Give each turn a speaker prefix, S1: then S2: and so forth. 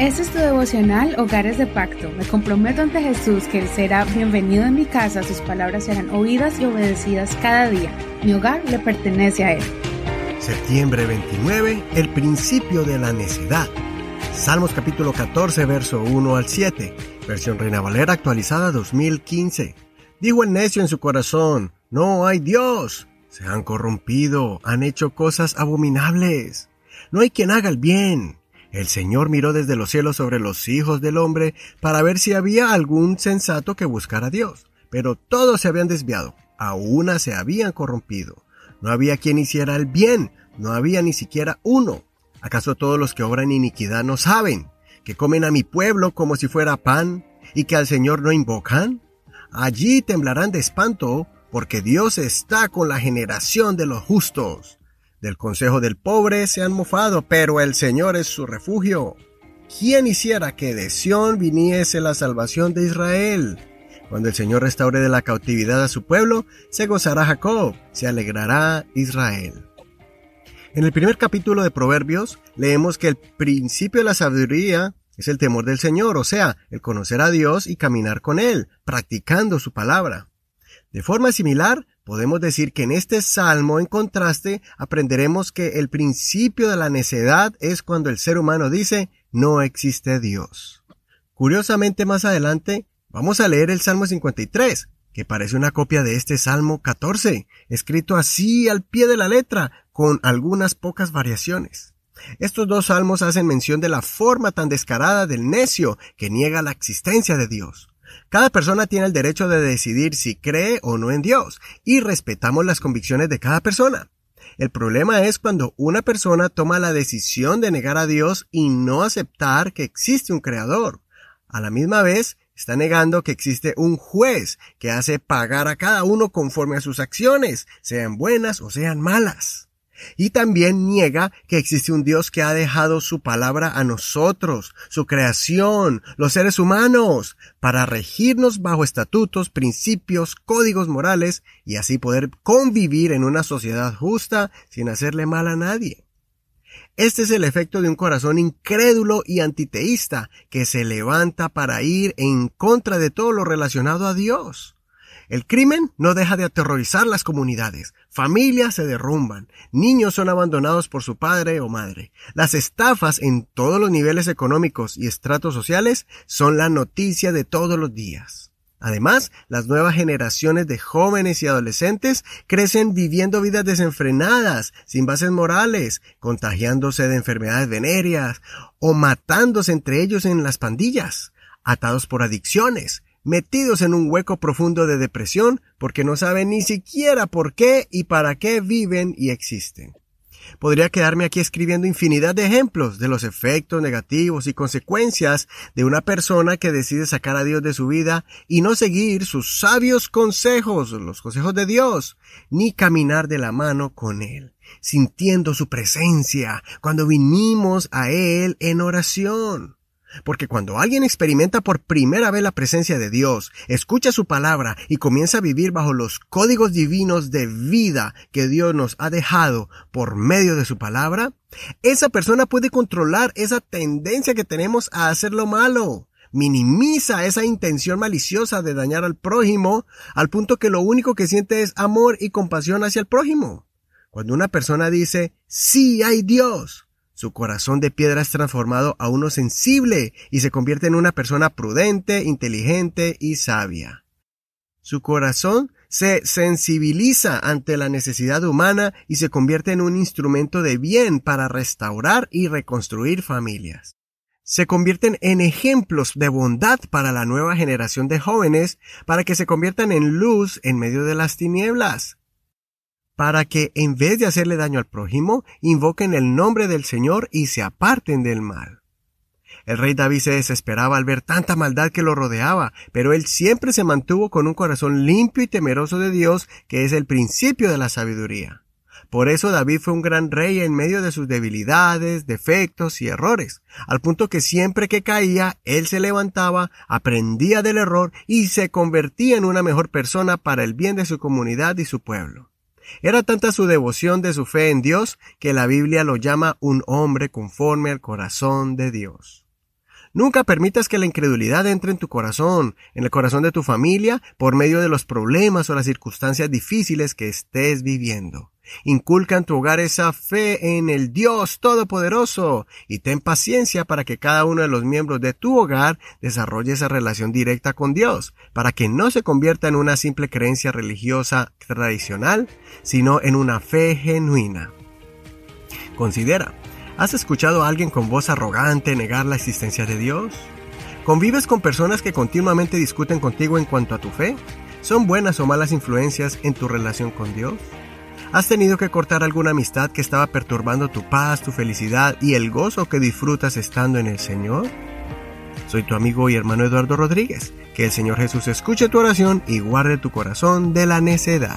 S1: Este es tu devocional Hogares de Pacto. Me comprometo ante Jesús que Él será bienvenido en mi casa, sus palabras serán oídas y obedecidas cada día. Mi hogar le pertenece a Él.
S2: Septiembre 29, el principio de la necedad. Salmos capítulo 14, verso 1 al 7, versión Reina Valera actualizada 2015. Dijo el necio en su corazón, no hay Dios. Se han corrompido, han hecho cosas abominables. No hay quien haga el bien. El Señor miró desde los cielos sobre los hijos del hombre para ver si había algún sensato que buscara a Dios. Pero todos se habían desviado, a una se habían corrompido. No había quien hiciera el bien, no había ni siquiera uno. ¿Acaso todos los que obran iniquidad no saben que comen a mi pueblo como si fuera pan y que al Señor no invocan? Allí temblarán de espanto porque Dios está con la generación de los justos. Del consejo del pobre se han mofado, pero el Señor es su refugio. ¿Quién hiciera que de Sión viniese la salvación de Israel? Cuando el Señor restaure de la cautividad a su pueblo, se gozará Jacob, se alegrará Israel. En el primer capítulo de Proverbios leemos que el principio de la sabiduría es el temor del Señor, o sea, el conocer a Dios y caminar con Él, practicando su palabra. De forma similar, podemos decir que en este salmo, en contraste, aprenderemos que el principio de la necedad es cuando el ser humano dice, no existe Dios. Curiosamente, más adelante, vamos a leer el Salmo 53, que parece una copia de este Salmo 14, escrito así al pie de la letra, con algunas pocas variaciones. Estos dos salmos hacen mención de la forma tan descarada del necio que niega la existencia de Dios. Cada persona tiene el derecho de decidir si cree o no en Dios, y respetamos las convicciones de cada persona. El problema es cuando una persona toma la decisión de negar a Dios y no aceptar que existe un creador. A la misma vez, está negando que existe un juez que hace pagar a cada uno conforme a sus acciones, sean buenas o sean malas. Y también niega que existe un Dios que ha dejado su palabra a nosotros, su creación, los seres humanos, para regirnos bajo estatutos, principios, códigos morales y así poder convivir en una sociedad justa sin hacerle mal a nadie. Este es el efecto de un corazón incrédulo y antiteísta que se levanta para ir en contra de todo lo relacionado a Dios. El crimen no deja de aterrorizar las comunidades, familias se derrumban, niños son abandonados por su padre o madre. Las estafas en todos los niveles económicos y estratos sociales son la noticia de todos los días. Además, las nuevas generaciones de jóvenes y adolescentes crecen viviendo vidas desenfrenadas, sin bases morales, contagiándose de enfermedades venéreas o matándose entre ellos en las pandillas, atados por adicciones, metidos en un hueco profundo de depresión porque no saben ni siquiera por qué y para qué viven y existen. Podría quedarme aquí escribiendo infinidad de ejemplos de los efectos negativos y consecuencias de una persona que decide sacar a Dios de su vida y no seguir sus sabios consejos, los consejos de Dios, ni caminar de la mano con Él, sintiendo su presencia cuando vinimos a Él en oración. Porque cuando alguien experimenta por primera vez la presencia de Dios, escucha su palabra y comienza a vivir bajo los códigos divinos de vida que Dios nos ha dejado por medio de su palabra, esa persona puede controlar esa tendencia que tenemos a hacer lo malo. Minimiza esa intención maliciosa de dañar al prójimo al punto que lo único que siente es amor y compasión hacia el prójimo. Cuando una persona dice, sí hay Dios, su corazón de piedra es transformado a uno sensible y se convierte en una persona prudente, inteligente y sabia. Su corazón se sensibiliza ante la necesidad humana y se convierte en un instrumento de bien para restaurar y reconstruir familias. Se convierten en ejemplos de bondad para la nueva generación de jóvenes para que se conviertan en luz en medio de las tinieblas para que en vez de hacerle daño al prójimo, invoquen el nombre del Señor y se aparten del mal. El rey David se desesperaba al ver tanta maldad que lo rodeaba, pero él siempre se mantuvo con un corazón limpio y temeroso de Dios, que es el principio de la sabiduría. Por eso David fue un gran rey en medio de sus debilidades, defectos y errores, al punto que siempre que caía, él se levantaba, aprendía del error y se convertía en una mejor persona para el bien de su comunidad y su pueblo. Era tanta su devoción de su fe en Dios que la Biblia lo llama un hombre conforme al corazón de Dios. Nunca permitas que la incredulidad entre en tu corazón, en el corazón de tu familia, por medio de los problemas o las circunstancias difíciles que estés viviendo. Inculca en tu hogar esa fe en el Dios Todopoderoso y ten paciencia para que cada uno de los miembros de tu hogar desarrolle esa relación directa con Dios, para que no se convierta en una simple creencia religiosa tradicional, sino en una fe genuina. Considera, ¿Has escuchado a alguien con voz arrogante negar la existencia de Dios? ¿Convives con personas que continuamente discuten contigo en cuanto a tu fe? ¿Son buenas o malas influencias en tu relación con Dios? ¿Has tenido que cortar alguna amistad que estaba perturbando tu paz, tu felicidad y el gozo que disfrutas estando en el Señor? Soy tu amigo y hermano Eduardo Rodríguez. Que el Señor Jesús escuche tu oración y guarde tu corazón de la necedad.